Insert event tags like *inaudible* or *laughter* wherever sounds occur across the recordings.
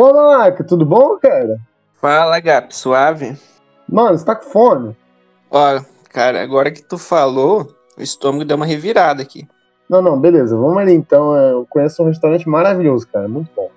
Ô, Malaca, tudo bom, cara? Fala, Gap, suave? Mano, você tá com fome? Ó, cara, agora que tu falou, o estômago deu uma revirada aqui. Não, não, beleza, vamos ali então. é, Eu conheço um restaurante maravilhoso, cara, muito bom.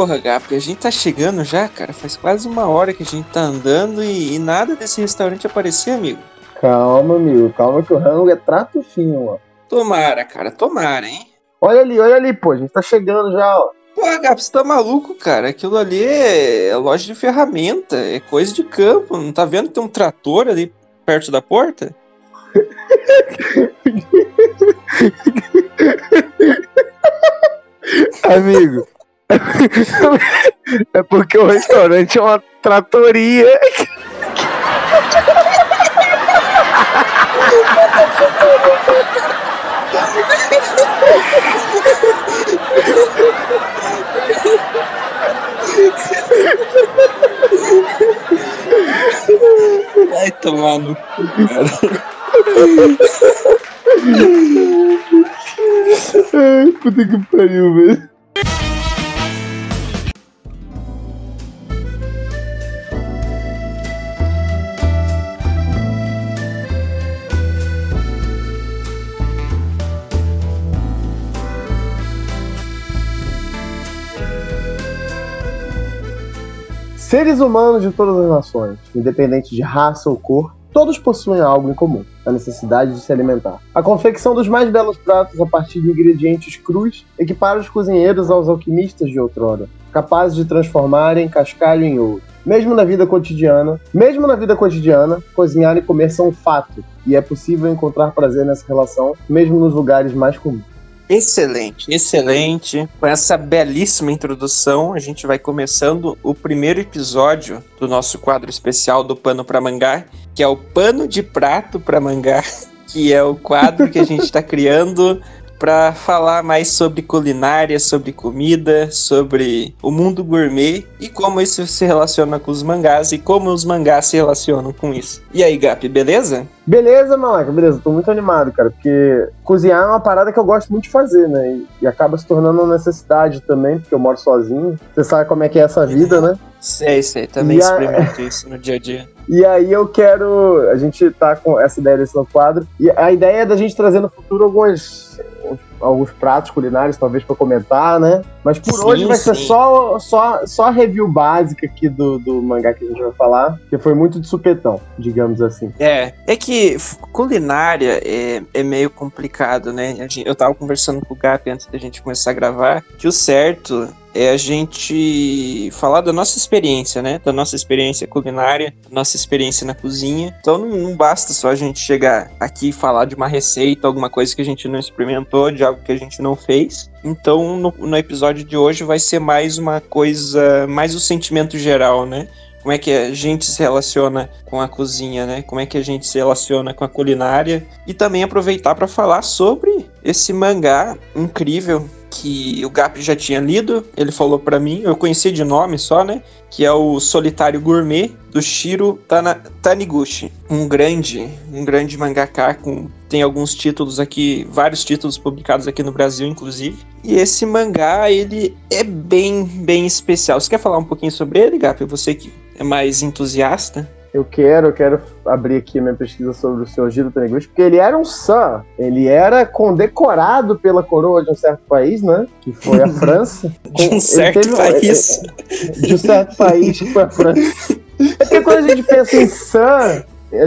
Porra, Gap, a gente tá chegando já, cara. Faz quase uma hora que a gente tá andando e, e nada desse restaurante aparecer, amigo. Calma, amigo, calma que o rango é trato fino, ó. Tomara, cara, tomara, hein? Olha ali, olha ali, pô, a gente tá chegando já, ó. Porra, Gap, você tá maluco, cara? Aquilo ali é loja de ferramenta, é coisa de campo. Não tá vendo que tem um trator ali perto da porta? *laughs* Amigo, *laughs* é porque o restaurante é uma tratoria. Vai tomar no cu, cara. Ai, puta que pariu, velho. Seres humanos de todas as nações, independente de raça ou cor, todos possuem algo em comum: a necessidade de se alimentar. A confecção dos mais belos pratos a partir de ingredientes crus equipara os cozinheiros aos alquimistas de outrora, capazes de transformarem cascalho em ouro. Mesmo na vida cotidiana, mesmo na vida cotidiana, cozinhar e comer são um fato, e é possível encontrar prazer nessa relação, mesmo nos lugares mais comuns. Excelente, excelente. Com essa belíssima introdução, a gente vai começando o primeiro episódio do nosso quadro especial do Pano para Mangá, que é o Pano de Prato para Mangá, *laughs* que é o quadro que a gente está criando para falar mais sobre culinária, sobre comida, sobre o mundo gourmet e como isso se relaciona com os mangás e como os mangás se relacionam com isso. E aí, Gap, beleza? Beleza, Malaca, beleza. Tô muito animado, cara, porque cozinhar é uma parada que eu gosto muito de fazer, né? E, e acaba se tornando uma necessidade também, porque eu moro sozinho. Você sabe como é que é essa vida, né? Sei, sei, também E a- experimento isso no dia a dia. *laughs* E aí eu quero. A gente tá com essa ideia desse novo quadro. E a ideia é da gente trazer no futuro alguns. Alguns pratos culinários, talvez, pra comentar, né? Mas por Sim, hoje vai ser sim. só, só, só a review básica aqui do, do mangá que a gente vai falar, que foi muito de supetão, digamos assim. É, é que culinária é, é meio complicado, né? A gente- Eu tava conversando com o Gap antes da gente começar a gravar, que o certo é a gente falar da nossa experiência, né? Da nossa experiência culinária, nossa experiência na cozinha. Então não, não basta só a gente chegar aqui e falar de uma receita, alguma coisa que a gente não experimentou, de algo que a gente não fez. Então no, no episódio de hoje vai ser mais uma coisa, mais o sentimento geral, né? como é que a gente se relaciona com a cozinha, né? Como é que a gente se relaciona com a culinária e também aproveitar para falar sobre esse mangá incrível que o Gap já tinha lido, ele falou para mim, eu conheci de nome só, né? Que é o Solitário Gourmet do Shiro Tana Taniguchi, um grande, um grande mangaka com tem alguns títulos aqui, vários títulos publicados aqui no Brasil, inclusive. E esse mangá, ele é bem, bem especial. Você quer falar um pouquinho sobre ele, Gap? Você que é mais entusiasta? Eu quero, eu quero abrir aqui a minha pesquisa sobre o Sr. Giro Taniguchi, porque ele era um Sam. Ele era condecorado pela coroa de um certo país, né? Que foi a *laughs* França. De um Ele certo teve- país. De um certo país que foi a França. É porque quando a gente pensa em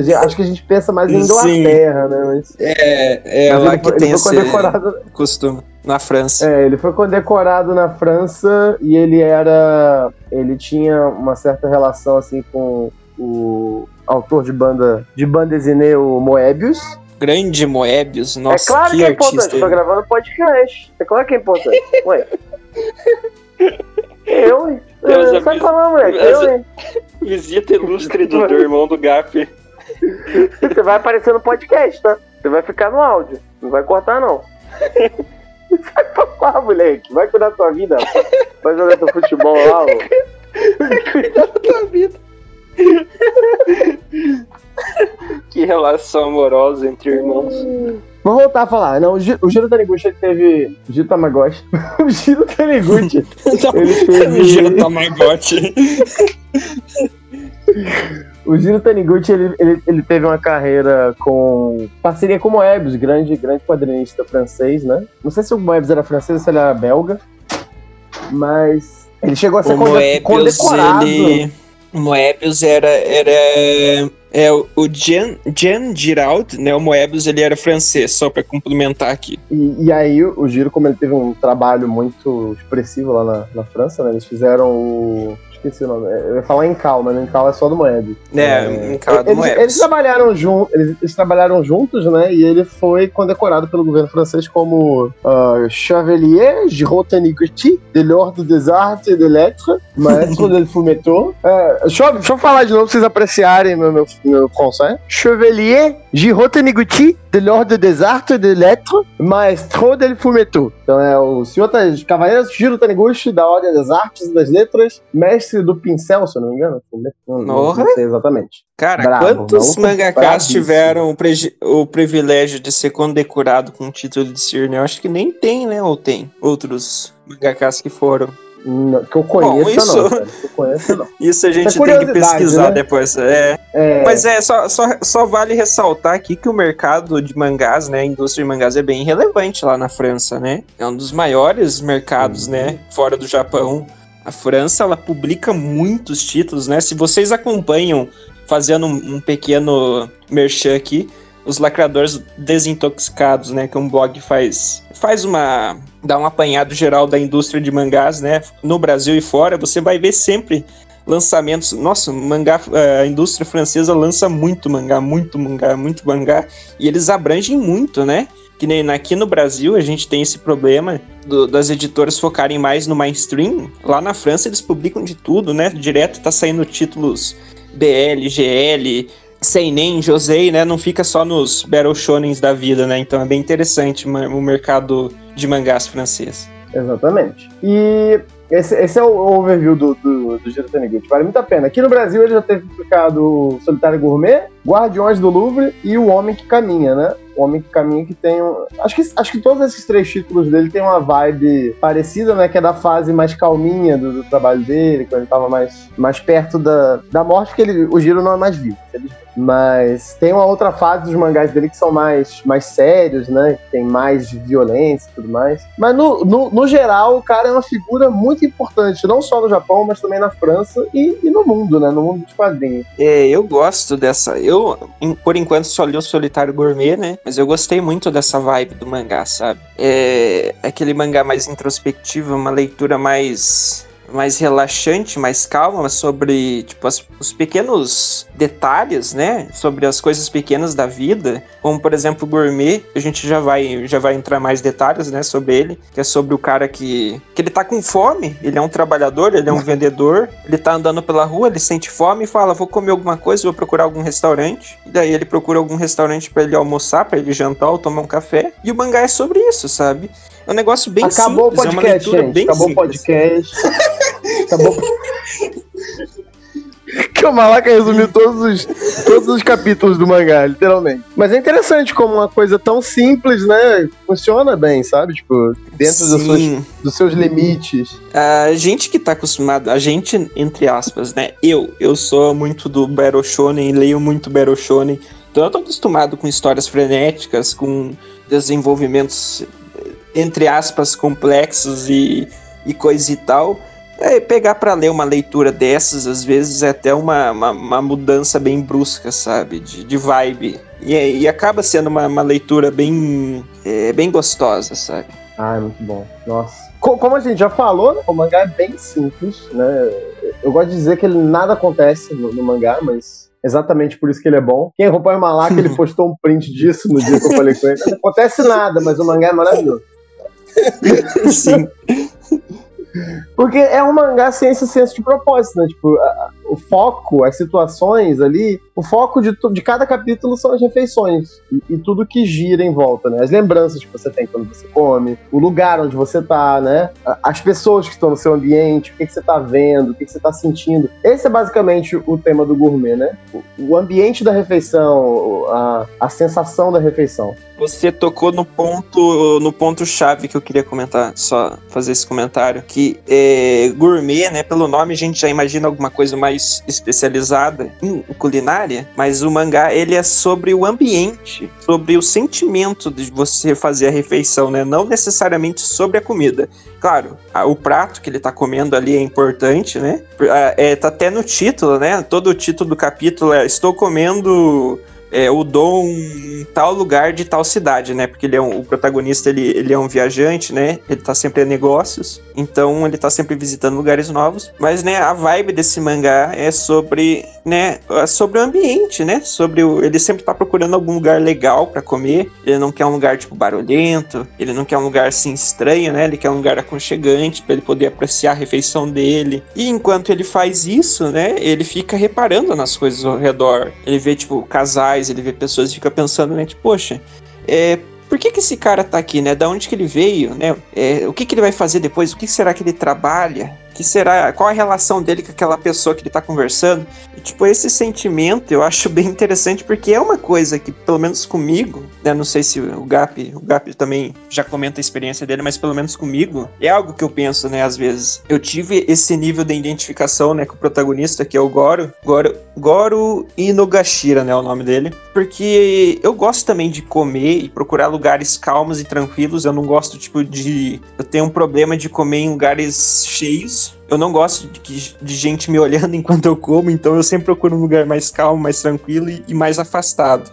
gente- acho que a gente pensa mais em Sim. Inglaterra, né? Mas, É, é mas lá ele que foi, tem ele foi condecorado. costume. Na França. É, ele foi condecorado na França e ele era. Ele tinha uma certa relação assim com o autor de banda de banda desenê, o Moebius. Grande Moebius, nossa, é claro que, que é artista. importante, tô gravando podcast. É claro que é importante. Ué. *laughs* Eu, hein? Deus É, Sai avisa. pra lá, moleque. Eu, hein? Visita ilustre do, do irmão do Gap. Você vai aparecer no podcast, tá? Você vai ficar no áudio. Não vai cortar, não. Sai pra Ah, moleque, vai cuidar da tua vida. Vai jogar teu futebol lá, ó. Cuidado da tua vida. *laughs* que relação amorosa entre irmãos. Vamos voltar a falar. Não, o Gi- o Giro Taniguchi teve. O Giro Tamagotchi. *laughs* o Giro Taniguchi. Ele teve- Giro Tamagotchi. *laughs* O Giro Taniguchi ele, ele, ele teve uma carreira com parceria com o Moebius, grande, grande quadrinista francês, né? Não sei se o Moebius era francês ou se ele era belga, mas ele chegou a ser O Moebius, condecorado. ele... Moebius era... era é, o Jean, Jean Giraud, né? O Moebius, ele era francês, só pra complementar aqui. E, e aí o Giro, como ele teve um trabalho muito expressivo lá na, na França, né? Eles fizeram o. Esqueci o nome. Eu ia falar em Cal, mas em Cal é só do Moebius. É, em casa do eles, Moebius. eles trabalharam jun, eles, eles trabalharam juntos, né? E ele foi condecorado pelo governo francês como uh, Chevalier Giraud Taniguchi de l'Ordre des Arts et des Lettres, maestro *laughs* del fumeto. É, deixa, eu, deixa eu falar de novo pra vocês apreciarem meu, meu, meu français. Chevalier Giraud Taniguchi de l'Ordre des Arts des Lettres, maestro del fumeto. Então é o senhor das Cavaleiros Giro Taniguchi da Ordem das Artes e das Letras, mestre do pincel, se eu não me engano. Não, não, sei exatamente. Cara, Bravo, quantos Bravíssimo. tiveram o, o privilégio de ser condecorado com o título de Cirne? Eu acho que nem tem, né? Ou tem outros mangakas que foram. Não, que eu conheça, isso- não. Cara. Eu conheça, não. *laughs* Isso a gente tem que pesquisar né? depois. É. É, Mas é, só, só, só vale ressaltar aqui que o mercado de mangás, né? A indústria de mangás é bem relevante lá na França, né? É um dos maiores mercados, Uhum. né? Fora do Japão. A França, ela publica muitos títulos, né? Se vocês acompanham, fazendo um, um pequeno merchan aqui, os lacradores desintoxicados, né? Que um blog faz, faz uma... dá um apanhado geral da indústria de mangás, né? No Brasil e fora, você vai ver sempre lançamentos. Nossa, mangá, eh, a indústria francesa lança muito mangá, muito mangá, muito mangá, e eles abrangem muito, né? Que nem aqui no Brasil a gente tem esse problema do- das editoras focarem mais no mainstream. Lá na França eles publicam de tudo, né? Direto tá saindo títulos BL, GL, Seinen, Josei, né? Não fica só nos Battle Shonens da vida, né? Então é bem interessante o mercado de mangás francês. Exatamente. E esse, esse é o overview do, do, do Giro Taniguchi. Vale muito a pena. Aqui no Brasil ele já teve publicado Solitário Gourmet, Guardiões do Louvre e O Homem que Caminha, né? O Homem que Caminha que tem um... Acho que, acho que todos esses três títulos dele tem uma vibe parecida, né? Que é da fase mais calminha do, do trabalho dele, quando ele tava mais, mais perto da, da morte, porque ele, o Giro não é mais vivo. Mas tem uma outra fase dos mangás dele que são mais, mais sérios, né? Que tem mais violência e tudo mais. Mas no, no, no geral, o cara é uma figura muito importante, não só no Japão, mas também na França e, e no mundo, né? No mundo dos quadrinhos. É, eu gosto dessa. Eu, por enquanto, só li o Solitário Gourmet, né? Mas eu gostei muito dessa vibe do mangá, sabe? É aquele mangá mais introspectivo, uma leitura mais mais relaxante, mais calma sobre tipo as- os pequenos detalhes, né, sobre as coisas pequenas da vida, como por exemplo o Gourmet, a gente já vai já vai entrar mais detalhes, né, sobre ele, que é sobre o cara que que ele tá com fome, ele é um trabalhador, ele é um *laughs* vendedor, ele tá andando pela rua, ele sente fome e fala, vou comer alguma coisa, vou procurar algum restaurante. E daí ele procura algum restaurante pra ele almoçar, pra ele jantar ou tomar um café. E o mangá é sobre isso, sabe? É um negócio bem Acabou simples, o é uma podcast, leitura gente. bem Acabou o simples. podcast. Acabou. *laughs* que o Malaca resumiu todos os, todos os capítulos do mangá, literalmente. Mas é interessante como uma coisa tão simples, né? Funciona bem, sabe? Tipo, dentro dos seus, dos seus limites. A gente que tá acostumado, a gente, entre aspas, né? Eu, eu sou muito do Battle Shonen, leio muito Battle Shonen. Então eu tô acostumado com histórias frenéticas, com desenvolvimentos, entre aspas, complexos e, e coisa e tal. É, pegar pra ler uma leitura dessas, às vezes, é até uma, uma, uma mudança bem brusca, sabe? De, de vibe. E, é- e acaba sendo uma, uma leitura bem, é, bem gostosa, sabe? Ah, é muito bom. Nossa. Co- Como a gente já falou, né, o mangá é bem simples, né? Eu gosto de dizer que ele nada acontece no, no mangá, mas exatamente por isso que ele é bom. Quem acompanha o Malak, ele *laughs* postou um print disso no dia que eu falei com ele. Não acontece nada, mas o mangá é maravilhoso. *laughs* Sim. Porque é um mangá sem esse senso de propósito, né? Tipo, a- o foco, as situações ali, o foco de, de cada capítulo são as refeições e, e, tudo que gira em volta, né? As lembranças que você tem quando você come, o lugar onde você tá, né? As pessoas que estão no seu ambiente, o que, que você tá vendo, o que, que você tá sentindo. Esse é basicamente o tema do gourmet, né? O, o ambiente da refeição, a, a sensação da refeição. Você tocou no ponto no ponto chave que eu queria comentar, só fazer esse comentário, que é, gourmet, né, pelo nome a gente já imagina alguma coisa mais especializada em culinária, mas o mangá ele é sobre o ambiente, sobre o sentimento de você fazer a refeição, né, não necessariamente sobre a comida. Claro, o prato que ele tá comendo ali é importante, né? É, tá até no título, né? Todo o título do capítulo é Estou comendo é, o Dom em tal lugar de tal cidade, né? Porque ele é um, o protagonista, ele, ele é um viajante, né? Ele tá sempre a negócios, então ele tá sempre visitando lugares novos. Mas, né, a vibe desse mangá é sobre, né, é sobre o ambiente, né? Sobre o, ele sempre tá procurando algum lugar legal para comer. Ele não quer um lugar tipo barulhento, ele não quer um lugar assim estranho, né? Ele quer um lugar aconchegante para ele poder apreciar a refeição dele. E enquanto ele faz isso, né, ele fica reparando nas coisas ao redor. Ele vê tipo casais ele vê pessoas e fica pensando, né, tipo, poxa, é, por que, que esse cara tá aqui, né? Da onde que ele veio, né? É, o que, que ele vai fazer depois? O que será que ele trabalha? Que será, qual a relação dele com aquela pessoa que ele tá conversando. E, tipo, esse sentimento eu acho bem interessante porque é uma coisa que, pelo menos comigo, né, não sei se o Gap, o Gap também já comenta a experiência dele, mas pelo menos comigo, é algo que eu penso, né, às vezes. Eu tive esse nível de identificação, né, com o protagonista, que é o Goro, Goro, Goro Inogashira, né, o nome dele, porque eu gosto também de comer e procurar lugares calmos e tranquilos, eu não gosto, tipo, de... eu tenho um problema de comer em lugares cheios, eu não gosto de, de, gente me olhando *laughs* enquanto eu como, então eu sempre procuro um lugar mais calmo, mais tranquilo e, e mais afastado.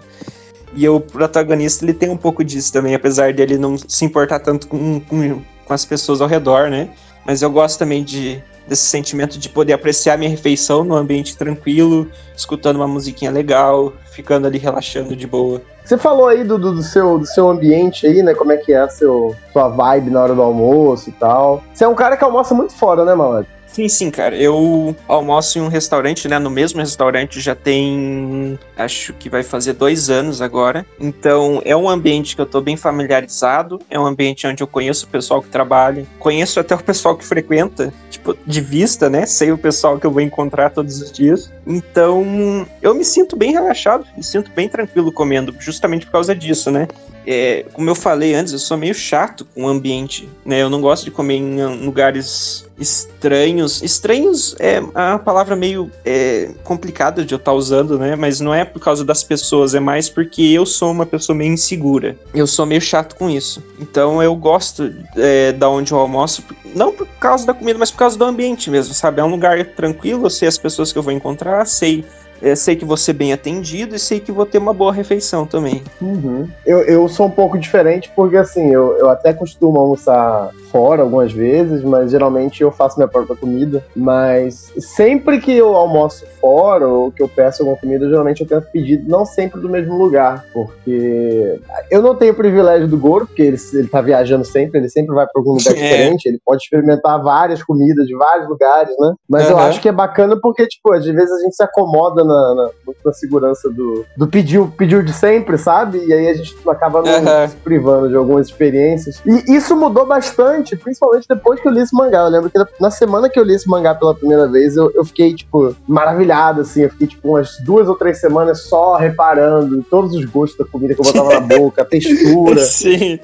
E o protagonista ele tem um pouco disso também, apesar dele não se importar tanto com, com, com as pessoas ao redor, né? Mas eu gosto também de, desse sentimento de poder apreciar minha refeição num ambiente tranquilo, escutando uma musiquinha legal, ficando ali relaxando de boa. Você falou aí do, do, do, seu, do seu ambiente aí, né? Como é que é a seu, sua vibe na hora do almoço e tal. Você é um cara que almoça muito fora, né, Malak? Sim, sim, cara. Eu almoço em um restaurante, né? No mesmo restaurante já tem. Acho que vai fazer dois anos agora. Então é um ambiente que eu tô bem familiarizado. É um ambiente onde eu conheço o pessoal que trabalha. Conheço até o pessoal que frequenta, tipo, de vista, né? Sei o pessoal que eu vou encontrar todos os dias. Então eu me sinto bem relaxado, me sinto bem tranquilo comendo, justamente por causa disso, né? É, como eu falei antes, eu sou meio chato com o ambiente, né? Eu não gosto de comer em lugares estranhos. Estranhos é uma palavra meio é, complicada de eu estar tá usando, né? Mas não é por causa das pessoas, é mais porque eu sou uma pessoa meio insegura. Eu sou meio chato com isso. Então eu gosto é, da onde eu almoço, não por causa da comida, mas por causa do ambiente mesmo, sabe? É um lugar tranquilo, eu sei as pessoas que eu vou encontrar, sei é, sei que vou ser bem atendido e sei que vou ter uma boa refeição também. Uhum. Eu, eu sou um pouco diferente porque, assim, eu, eu até costumo almoçar fora algumas vezes, mas geralmente eu faço minha própria comida. Mas sempre que eu almoço fora ou que eu peço alguma comida, geralmente eu tento pedir não sempre do mesmo lugar, porque eu não tenho o privilégio do Goro, porque ele, ele tá viajando sempre, ele sempre vai para algum lugar *laughs* é. diferente, ele pode experimentar várias comidas de vários lugares, né? Mas uhum. eu acho que é bacana porque, tipo, às vezes a gente se acomoda na, na, na segurança do, do pedir, pedir de sempre, sabe? E aí a gente acaba uhum. se privando de algumas experiências. E isso mudou bastante principalmente depois que eu li esse mangá. Eu lembro que na semana que eu li esse mangá pela primeira vez, eu, eu fiquei, tipo, maravilhado, assim. Eu fiquei, tipo, umas duas ou três semanas só reparando em todos os gostos da comida que eu botava na boca, a *laughs* textura. Sim.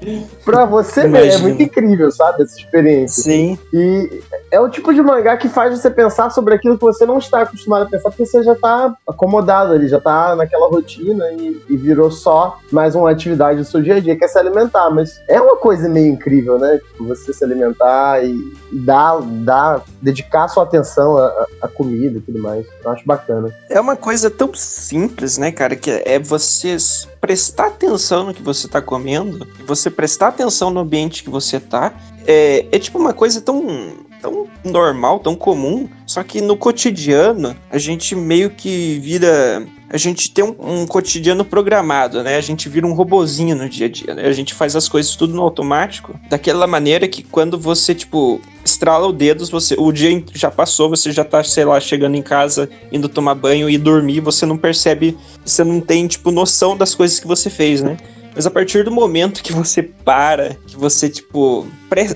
Pra você ver, é muito incrível, sabe? Essa experiência. Sim. E é o tipo de mangá que faz você pensar sobre aquilo que você não está acostumado a pensar, porque você já tá acomodado ali, já tá naquela rotina e, e virou só mais uma atividade do seu dia a dia, que é se alimentar. Mas é uma coisa meio incrível, né? Tipo, você se alimentar e, dar, dar, dedicar sua atenção à, comida e tudo mais. Eu acho bacana. É uma coisa tão simples, né, cara, que é você prestar atenção no que você tá comendo, você prestar atenção no ambiente que você tá. É, é tipo uma coisa tão tão normal, tão comum, só que no cotidiano a gente meio que vira a gente tem um, um, cotidiano programado, né? A gente vira um robozinho no dia a dia, né? A gente faz as coisas tudo no automático, daquela maneira que quando você, tipo, estrala o dedo, você, o dia já passou, você já tá, sei lá, chegando em casa, indo tomar banho e dormir, você não percebe, você não tem, tipo, noção das coisas que você fez, né? Mas a partir do momento que você para, que você, tipo,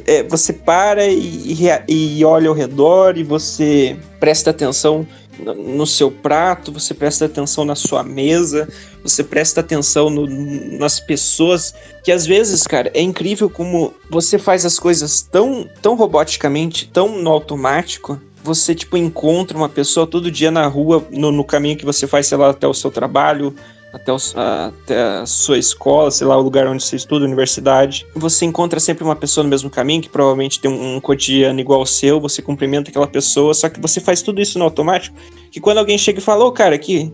é, você para e, e, e olha ao redor e você presta atenção no seu prato, você presta atenção na sua mesa, você presta atenção no, nas pessoas, que às vezes, cara, é incrível como você faz as coisas tão, tão roboticamente, tão no automático, você, tipo, encontra uma pessoa todo dia na rua, no, no caminho que você faz, sei lá, até o seu trabalho, até, até, a sua escola, sei lá, o lugar onde você estuda, universidade. Você encontra sempre uma pessoa no mesmo caminho, que provavelmente tem um, um cotidiano igual ao seu, você cumprimenta aquela pessoa, só que você faz tudo isso no automático, que quando alguém chega e fala, ô oh, cara, aqui,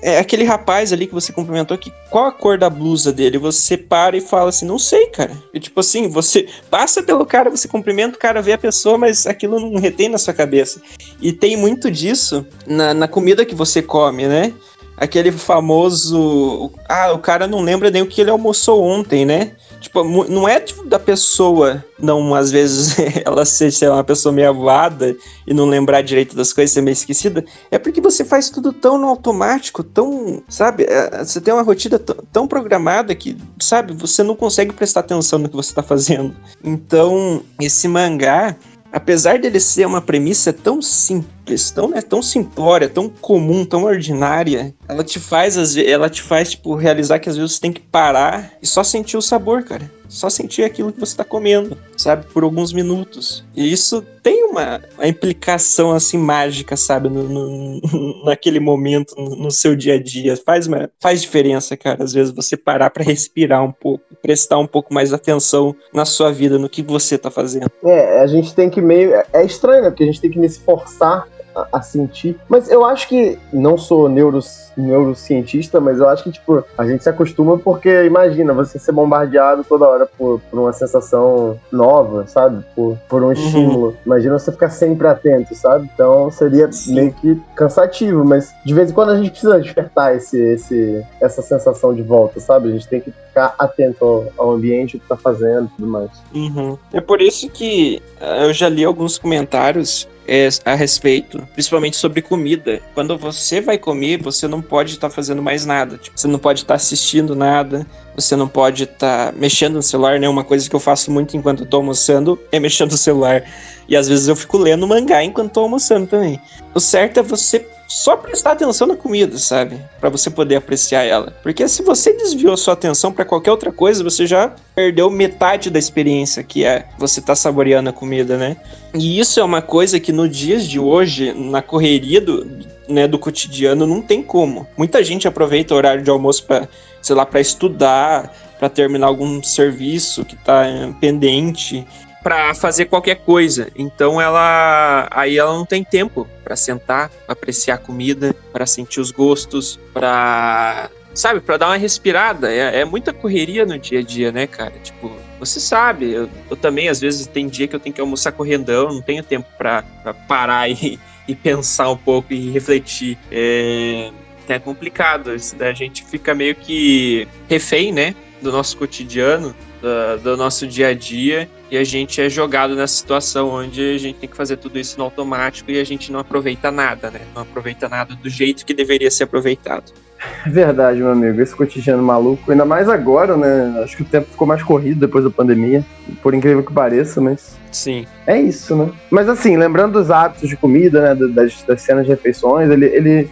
é aquele rapaz ali que você cumprimentou que qual a cor da blusa dele? Você para e fala assim, não sei, cara. E tipo assim, você passa pelo cara, você cumprimenta o cara, vê a pessoa, mas aquilo não retém na sua cabeça. E tem muito disso na, na comida que você come, né? Aquele famoso. Ah, o cara não lembra nem o que ele almoçou ontem, né? Tipo, não é tipo, da pessoa, não, às vezes, *laughs* ela ser, sei lá, uma pessoa meio avoada e não lembrar direito das coisas, ser meio esquecida. É porque você faz tudo tão no automático, tão, sabe? É, você tem uma rotina tão programada que, sabe, você não consegue prestar atenção no que você tá fazendo. Então, esse mangá, apesar dele ser uma premissa tão simples, tão, né, tão simplória, tão comum, tão ordinária, ela te faz, ela te faz, tipo, realizar que às vezes você tem que parar e só sentir o sabor, cara só sentir aquilo que você está comendo, sabe? Por alguns minutos. E isso tem uma, uma implicação assim mágica, sabe? No, no, *laughs* naquele momento, no, no, seu dia a dia. Faz, uma, faz diferença, cara. Às vezes você parar para respirar um pouco, prestar um pouco mais atenção na sua vida, no que você está fazendo. É, a gente tem que meio. É estranho, né? Porque a gente tem que me esforçar a, sentir. Mas eu acho que, não sou neuros, neurocientista, mas eu acho que, tipo, a gente se acostuma porque, imagina, você ser bombardeado toda hora por, por uma sensação nova, sabe? Por, por um uhum. estímulo. Imagina você ficar sempre atento, sabe? Então seria Sim. meio que cansativo, mas de vez em quando a gente precisa despertar esse, esse, essa sensação de volta, sabe? A gente tem que ficar atento ao, ao ambiente, o que tá fazendo e tudo mais. Uhum. É por isso que eh, eu já li alguns comentários é, a respeito, principalmente sobre comida. Quando você vai comer, você não pode estar tá fazendo mais nada. Tipo, você não pode estar tá assistindo nada, você não pode estar tá mexendo no celular, né? Uma coisa que eu faço muito enquanto tô almoçando é mexer no celular. E às vezes eu fico lendo mangá enquanto tô almoçando também. O certo é você só prestar atenção na comida, sabe? Para você poder apreciar ela. Porque se você desviou sua atenção para qualquer outra coisa, você já perdeu metade da experiência que é você tá saboreando a comida, né? E isso é uma coisa que no dias de hoje, na correria do, né, do cotidiano, não tem como. Muita gente aproveita o horário de almoço para, sei lá, para estudar, para terminar algum serviço que tá pendente para fazer qualquer coisa. Então ela aí ela não tem tempo para sentar, pra apreciar a comida, para sentir os gostos, para sabe, para dar uma respirada. É, é, muita correria no dia a dia, né, cara? Tipo, você sabe, eu, eu, também às vezes tem dia que eu tenho que almoçar correndão, não tenho tempo para parar e, *laughs* e, pensar um pouco e refletir. É, é complicado, a gente fica meio que refém, né, do nosso cotidiano do, do, nosso dia a dia e a gente é jogado nessa situação onde a gente tem que fazer tudo isso no automático e a gente não aproveita nada, né? Não aproveita nada do jeito que deveria ser aproveitado. Verdade, meu amigo. Esse cotidiano maluco, ainda mais agora, né? Acho que o tempo ficou mais corrido depois da pandemia, por incrível que pareça, mas. Sim. É isso, né? Mas assim, lembrando dos hábitos de comida, né? Das, das cenas de refeições, ele, ele,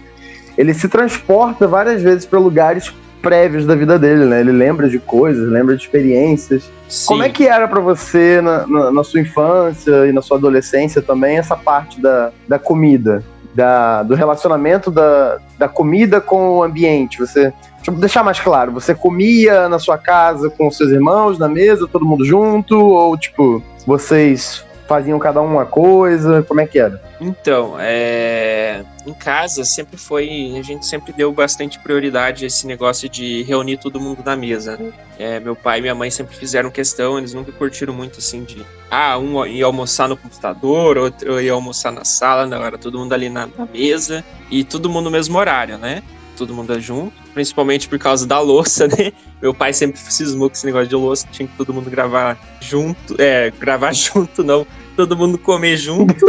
ele se transporta várias vezes para lugares prévios da vida dele, né? Ele lembra de coisas, lembra de experiências. Sim. Como é que era para você na, na, na, sua infância e na sua adolescência também essa parte da, da comida? Da, do relacionamento da, da comida com o ambiente. Você, deixa eu deixar mais claro, você comia na sua casa com seus irmãos, na mesa, todo mundo junto? Ou, tipo, vocês faziam cada um uma coisa? Como é que era? Então, é... em casa sempre foi. A gente sempre deu bastante prioridade a esse negócio de reunir todo mundo na mesa, né? É, meu pai e minha mãe sempre fizeram questão, eles nunca curtiram muito assim de. Ah, um ia almoçar no computador, outro ia almoçar na sala, não, era todo mundo ali na, na mesa e todo mundo no mesmo horário, né? Todo mundo junto, principalmente por causa da louça, *laughs* né? Meu pai sempre cismou com esse negócio de louça, tinha que todo mundo gravar junto, é, gravar *laughs* junto, não, todo mundo comer junto.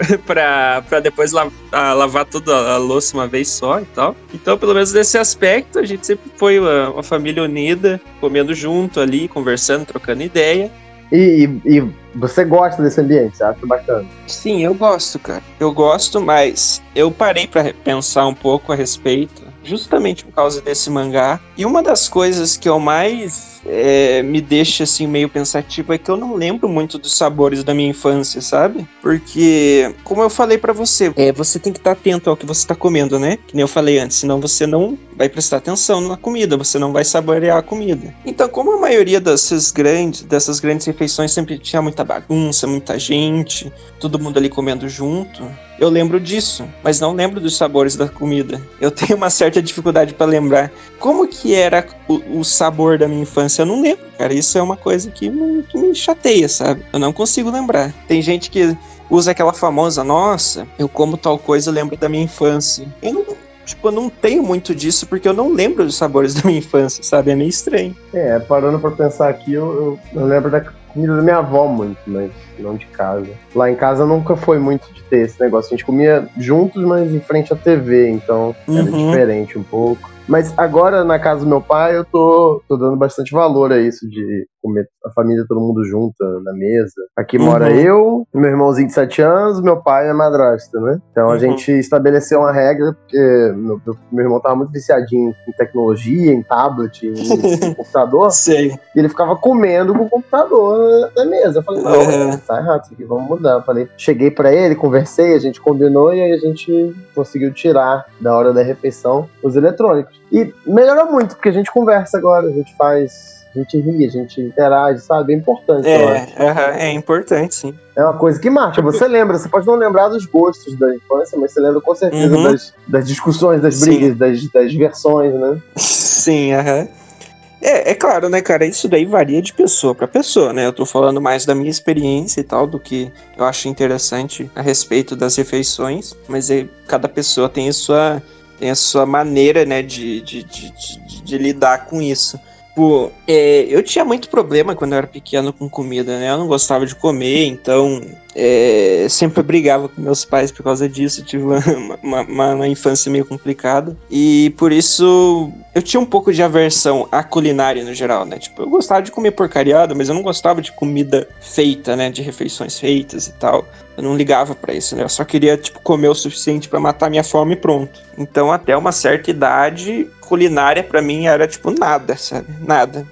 *laughs* pra, pra depois la, a, lavar toda a louça uma vez só e tal. Então, pelo menos nesse aspecto, a gente sempre foi uma, uma família unida, comendo junto ali, conversando, trocando ideia. E, e, e, você gosta desse ambiente, você acha bacana? Sim, eu gosto, cara. Eu gosto, mas eu parei para pensar um pouco a respeito justamente por causa desse mangá. E uma das coisas que eu mais é, me deixa assim meio pensativo é que eu não lembro muito dos sabores da minha infância, sabe? Porque, como eu falei para você, é, você tem que estar tá atento ao que você tá comendo, né? Que nem eu falei antes, senão você não vai prestar atenção na comida, você não vai saborear a comida. Então, como a maioria dessas grandes, dessas grandes refeições sempre tinha muita bagunça, muita gente, todo mundo ali comendo junto, eu lembro disso, mas não lembro dos sabores da comida. Eu *laughs* tenho uma certa dificuldade para lembrar como que era o, o, sabor da minha infância. Eu não lembro, cara. Isso é uma coisa que me, que me chateia, sabe? Eu não consigo lembrar. Tem gente que usa aquela famosa, nossa, eu como tal coisa, eu lembro da minha infância. Eu não, tipo, eu não tenho muito disso porque eu não lembro dos sabores *laughs* da minha infância, sabe? É meio estranho. É, parando pra pensar aqui, eu, eu, eu lembro da comida da minha avó muito, mas não de casa. Lá em casa nunca foi muito de ter esse negócio. A gente comia juntos, mas em frente à TV, então uhum. era diferente um pouco. Mas agora, na casa do meu pai, eu tô, tô dando bastante valor a isso de comer a família, todo mundo junto na mesa. Aqui uhum. mora eu, meu irmãozinho de 7 anos, meu pai e a madrasta, né? Então uhum. a gente estabeleceu uma regra, porque meu, meu irmão tava muito viciadinho em tecnologia, em tablet, em, *laughs* computador. Sei. E ele ficava comendo com o computador na, mesa. Eu falei, não, uhum. tá errado isso aqui, vamos mudar. Eu falei, cheguei pra ele, conversei, a gente combinou e aí a gente conseguiu tirar da hora da refeição os eletrônicos. E melhorou muito, porque a gente conversa agora, a gente faz. A gente ri, a gente interage, sabe? É importante. É, é importante, sim. É uma coisa que marca. Você lembra, você pode não lembrar dos gostos da infância, mas você lembra com certeza uhum. das, das discussões, das brigas, das, das versões, né? Sim, aham. Uhum. É, é claro, né, cara? Isso daí varia de pessoa para pessoa, né? Eu tô falando mais da minha experiência e tal, do que eu acho interessante a respeito das refeições, mas é, cada pessoa tem a sua tem a sua maneira, né, de, de, de, de, de lidar com isso. Tipo, é, eu tinha muito problema quando eu era pequeno com comida, né? Eu não gostava de comer, então é, sempre brigava com meus pais por causa disso. Tive uma, uma, uma, infância meio complicada. E por isso eu tinha um pouco de aversão à culinária no geral, né? Tipo, eu gostava de comer porcariada, mas eu não gostava de comida feita, né? De refeições feitas e tal. Eu não ligava para isso, né? Eu só queria, tipo, comer o suficiente para matar minha fome e pronto. Então, até uma certa idade, culinária para mim era, tipo, nada, sabe? Nada.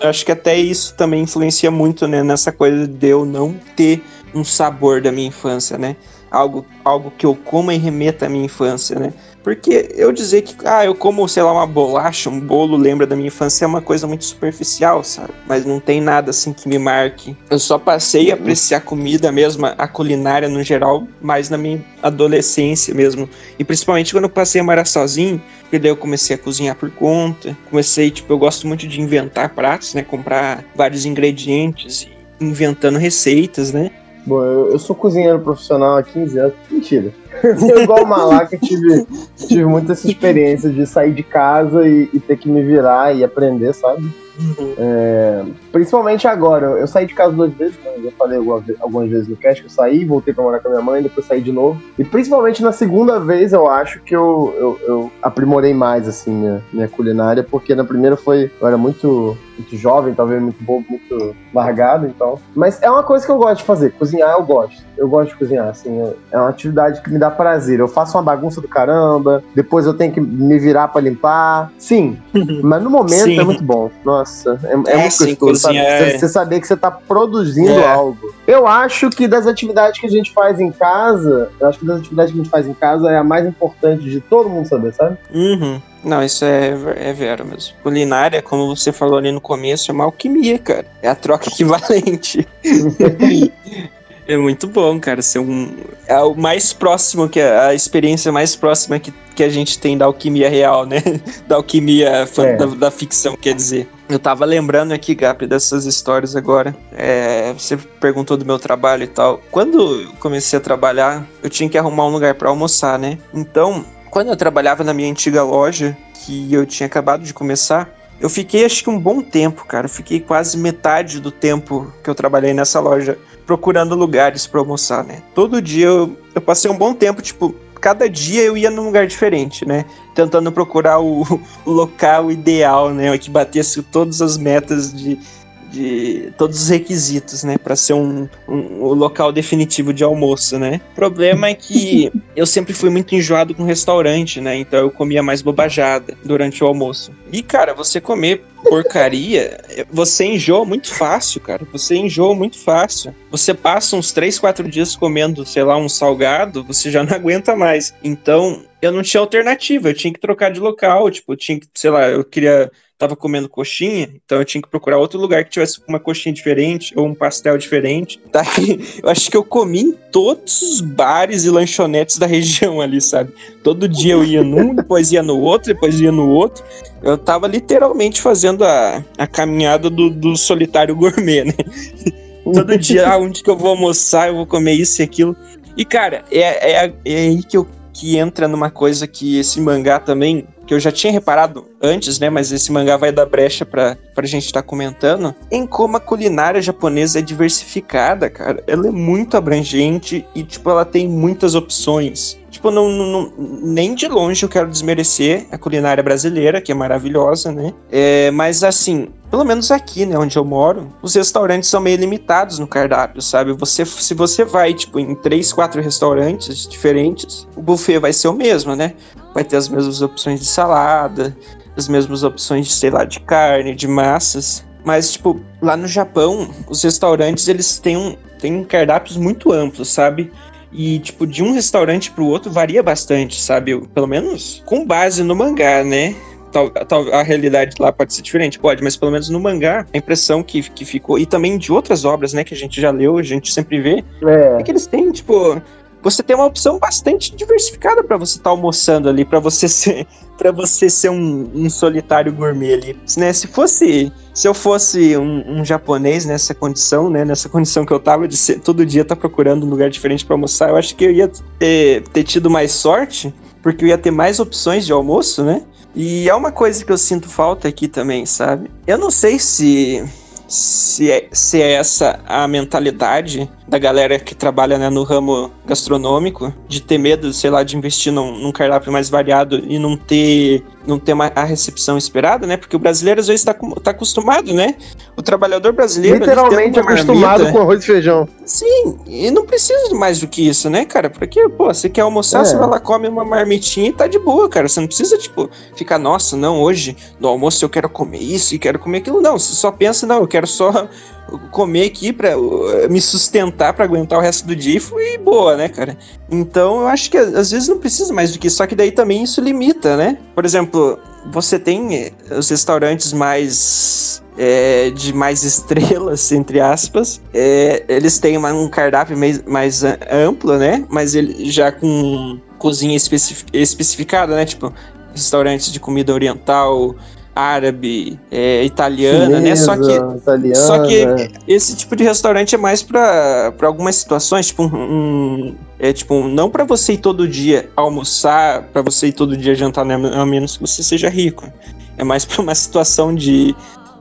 Eu acho que até isso também influencia muito, né? Nessa coisa de eu não ter um sabor da minha infância, né? Algo, algo que eu como e remeta à minha infância, né? Porque eu dizer que, ah, eu como, sei lá, uma bolacha, um bolo, lembra da minha infância, é uma coisa muito superficial, sabe? Mas não tem nada assim que me marque. Eu só passei a apreciar comida mesmo, a culinária no geral, mais na minha adolescência mesmo. E principalmente quando eu passei a morar sozinho, porque daí eu comecei a cozinhar por conta. Comecei, tipo, eu gosto muito de inventar pratos, né? Comprar vários ingredientes e inventando receitas, né? Bom, eu, eu sou cozinheiro profissional há 15 anos. Mentira. *laughs* Eu, igual o Malaca, tive, tive muita essa experiência de sair de casa e, e ter que me virar e aprender, sabe? Uhum. É, principalmente agora, eu saí de casa duas vezes, né? já falei algumas vezes no cast que eu saí, voltei pra morar com a minha mãe, depois saí de novo. E principalmente na segunda vez eu acho que eu, eu, eu aprimorei mais assim minha, minha culinária, porque na primeira foi. Eu era muito muito jovem, talvez muito bobo, muito largado, então. Mas é uma coisa que eu gosto de fazer. Cozinhar eu gosto. Eu gosto de cozinhar, assim. É uma atividade que me dá prazer. Eu faço uma bagunça do caramba, depois eu tenho que me virar para limpar. Sim, *laughs* mas no momento sim. é muito bom. Nossa, é, é, é muito sim, gostoso. Sabe? É... Você saber que você tá produzindo é. algo. Eu acho que das atividades que a gente faz em casa, eu acho que das atividades que a gente faz em casa é a mais importante de todo mundo saber, sabe? Uhum. Não, isso é, é vero mesmo. Culinária, como você falou ali no começo, é uma alquimia, cara. É a troca *laughs* equivalente. *laughs* É muito bom, cara, ser um. É o mais próximo que a, a experiência mais próxima que, que a gente tem da alquimia real, né? *laughs* Da alquimia É. da, da ficção, quer dizer. Eu tava lembrando aqui, Gap, dessas histórias agora. É, você perguntou do meu trabalho e tal. Quando eu comecei a trabalhar, eu tinha que arrumar um lugar pra almoçar, né? Então, quando eu trabalhava na minha antiga loja, que eu tinha acabado de começar, eu fiquei acho que um bom tempo, cara. Eu fiquei quase metade do tempo que eu trabalhei nessa loja procurando lugares pra almoçar, né? Todo dia eu, eu passei um bom tempo, tipo, cada dia eu ia num lugar diferente, né? Tentando procurar o, *laughs* o local ideal, né? Que batesse todas as metas de, de todos os requisitos, né, Pra ser um, um, o local definitivo de almoço, né? O problema é que eu sempre fui muito enjoado com restaurante, né? Então eu comia mais bobajada durante o almoço. E cara, você comer porcaria, você enjoa muito fácil, cara. Você enjoa muito fácil. Você passa uns 3, 4 dias comendo, sei lá, um salgado, você já não *laughs* aguenta mais. Então, eu não tinha alternativa, eu tinha que trocar de local, tipo, eu tinha que, sei lá, eu queria tava comendo coxinha, então eu tinha que procurar outro lugar que tivesse uma coxinha diferente ou um pastel diferente. Daí, *laughs* eu acho que eu comi em todos os bares e lanchonetes da região ali, sabe? Todo dia eu ia num, depois ia no outro, depois ia no outro. Eu tava literalmente fazendo a, a caminhada do, do solitário gourmet, né? *laughs* Todo dia, ah, onde que eu vou almoçar, eu vou comer isso e aquilo. E, cara, é, é, é aí que, eu, que entra numa coisa que esse mangá também, que eu já tinha reparado antes, né? Mas esse mangá vai dar brecha pra, pra gente estar tá comentando. Em como a culinária japonesa é diversificada, cara. Ela é muito abrangente e, tipo, ela tem muitas opções. Tipo, não, não, nem de longe eu quero desmerecer a culinária brasileira, que é maravilhosa, né? É, mas assim, pelo menos aqui, né, onde eu moro, os restaurantes são meio limitados no cardápio, sabe? Você, se você vai, tipo, em três, quatro restaurantes diferentes, o buffet vai ser o mesmo, né? Vai ter as mesmas opções de salada, as mesmas opções de, sei lá, de carne, de massas. Mas, tipo, lá no Japão, os restaurantes, eles têm, um, têm cardápios muito amplos, sabe? E, tipo, de um restaurante pro outro varia bastante, sabe? Pelo menos com base no mangá, né? Tal, tal, a realidade lá pode ser diferente, pode, mas pelo menos no mangá, a impressão que, que ficou, e também de outras obras, né, que a gente já leu, a gente sempre vê, É. é que eles têm, tipo, você tem uma opção bastante diversificada para você estar tá almoçando ali, para você *laughs* ser para você ser um, um, solitário gourmet ali, né? Se fosse, se eu fosse um, um, japonês nessa condição, né? Nessa condição que eu tava de ser, todo dia estar tá procurando um lugar diferente para almoçar, eu acho que eu ia ter, ter tido mais sorte, porque eu ia ter mais opções de almoço, né? E é uma coisa que eu sinto falta aqui também, sabe? Eu não sei se se é, se é essa a mentalidade da galera que trabalha né, no ramo gastronômico, de ter medo, sei lá, de investir num, num cardápio mais variado e não ter, não ter uma, a recepção esperada, né? Porque o brasileiro às vezes está tá acostumado, né? O trabalhador brasileiro. Literalmente acostumado marmita, com arroz e feijão. Sim, e não precisa de mais do que isso, né, cara? Porque, pô, você quer almoçar, é. você vai lá, come uma marmitinha e tá de boa, cara. Você não precisa, tipo, ficar, nossa, não, hoje no almoço eu quero comer isso e quero comer aquilo. Não, você só pensa, não, eu quero só comer aqui para me sustentar para aguentar o resto do dia e boa, né, cara? Então eu acho que às vezes não precisa mais do que isso, só que daí também isso limita, né? Por exemplo, você tem os restaurantes mais é, de mais estrelas, *laughs* entre aspas, é, eles têm uma, um cardápio mais, mais amplo, né? Mas ele já com cozinha especific, especificada, né? Tipo, restaurantes de comida oriental, árabe, é, italiana, Chinesa, né? Só que, italiana. só que esse tipo de restaurante é mais para algumas situações, tipo um, um é tipo não para você ir todo dia almoçar, para você ir todo dia jantar, né? a menos que você seja rico. É mais para uma situação de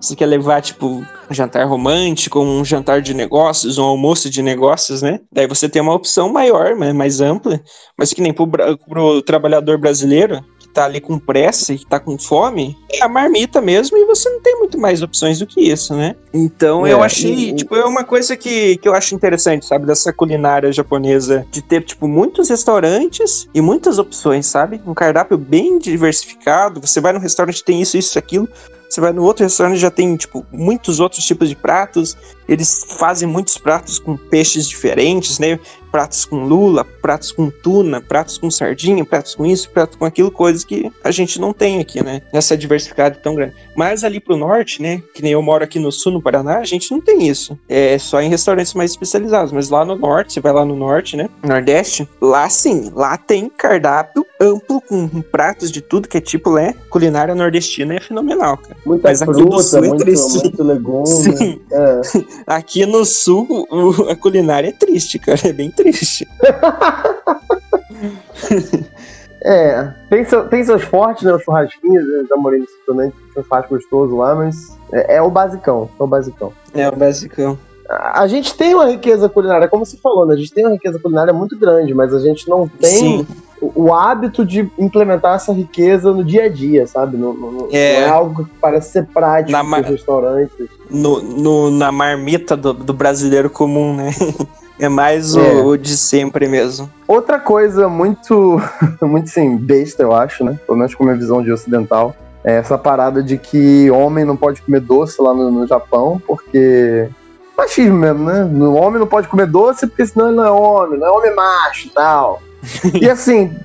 você quer levar, tipo, um jantar romântico, um jantar de negócios, um almoço de negócios, né? Daí você tem uma opção maior, né? mais ampla, mas que nem pro, pro trabalhador brasileiro, que tá ali com pressa e que tá com fome, é a marmita mesmo, e você não tem muito mais opções do que isso, né? Então é, eu achei, e, tipo, é uma coisa que, que eu acho interessante, sabe? Dessa culinária japonesa, de ter, tipo, muitos restaurantes e muitas opções, sabe? Um cardápio bem diversificado, você vai no restaurante, tem isso, isso, aquilo, você vai no outro restaurante já tem, tipo, muitos outros tipos de pratos. eles fazem muitos pratos com peixes diferentes, né? Pratos com lula, pratos com tuna, pratos com sardinha, pratos com isso, pratos com aquilo, coisas que a gente não tem aqui, né? Essa diversidade tão grande. Mas ali pro norte, né? Que nem eu moro aqui no sul, no Paraná, a gente não tem isso. É só em restaurantes mais especializados. Mas lá no norte, você vai lá no norte, né? Nordeste, lá sim, lá tem cardápio amplo com pratos de tudo que é tipo, né? Culinária nordestina é fenomenal, cara. Muita Mas aqui fruta, do sul é muito, triste. muito legume. *laughs* Sim. É. *laughs* Aqui no sul, a culinária é triste, cara. É bem triste. *laughs* É, tem, seu- tem seus fortes, né? Os churrasquinhos, eu já morei nesse também, tinha um churrasco gostoso lá, mas é, é o basicão, é o basicão. É o basicão. A, a gente tem uma riqueza culinária, como você falou, né? A gente tem uma riqueza culinária muito grande, mas a gente não tem o, o hábito de implementar essa riqueza no dia a dia, sabe? Não, não- não É. é algo que parece ser prático Na nos restaurantes. No, no- na marmita do, do brasileiro comum, né? *laughs* É mais o, É. o de sempre mesmo. Outra coisa muito, *laughs* muito assim, besta, eu acho, né? Pelo menos com a minha visão de ocidental, é essa parada de que homem não pode comer doce lá no, no Japão, porque. Machismo mesmo, né? O homem não pode comer doce porque senão ele não é homem, não é homem macho e tal. *laughs* E assim,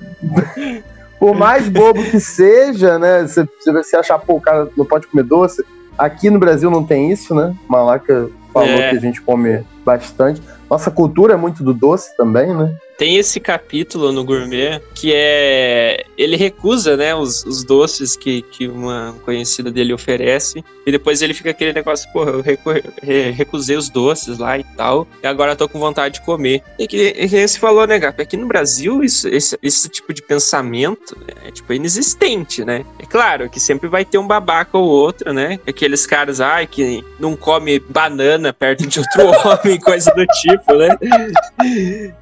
por mais bobo que seja, né? Você, você achar, pô, o cara não pode comer doce. Aqui no Brasil não tem isso, né? Malaca falou É. que a gente come bastante. Nossa cultura é muito do doce também, né? Tem esse capítulo no Gourmet que é. Ele recusa, né, os, os doces que, que uma conhecida dele oferece. E depois ele fica aquele negócio, porra, eu recu- re- recusei os doces lá e tal. E agora eu tô com vontade de comer. E que, e que você falou, né, Gap? Aqui no Brasil, isso, esse, esse tipo de pensamento é tipo inexistente, né? É claro que sempre vai ter um babaca ou outro, né? Aqueles caras, ai, que não come banana perto de outro *laughs* homem, coisa do tipo, né? *laughs*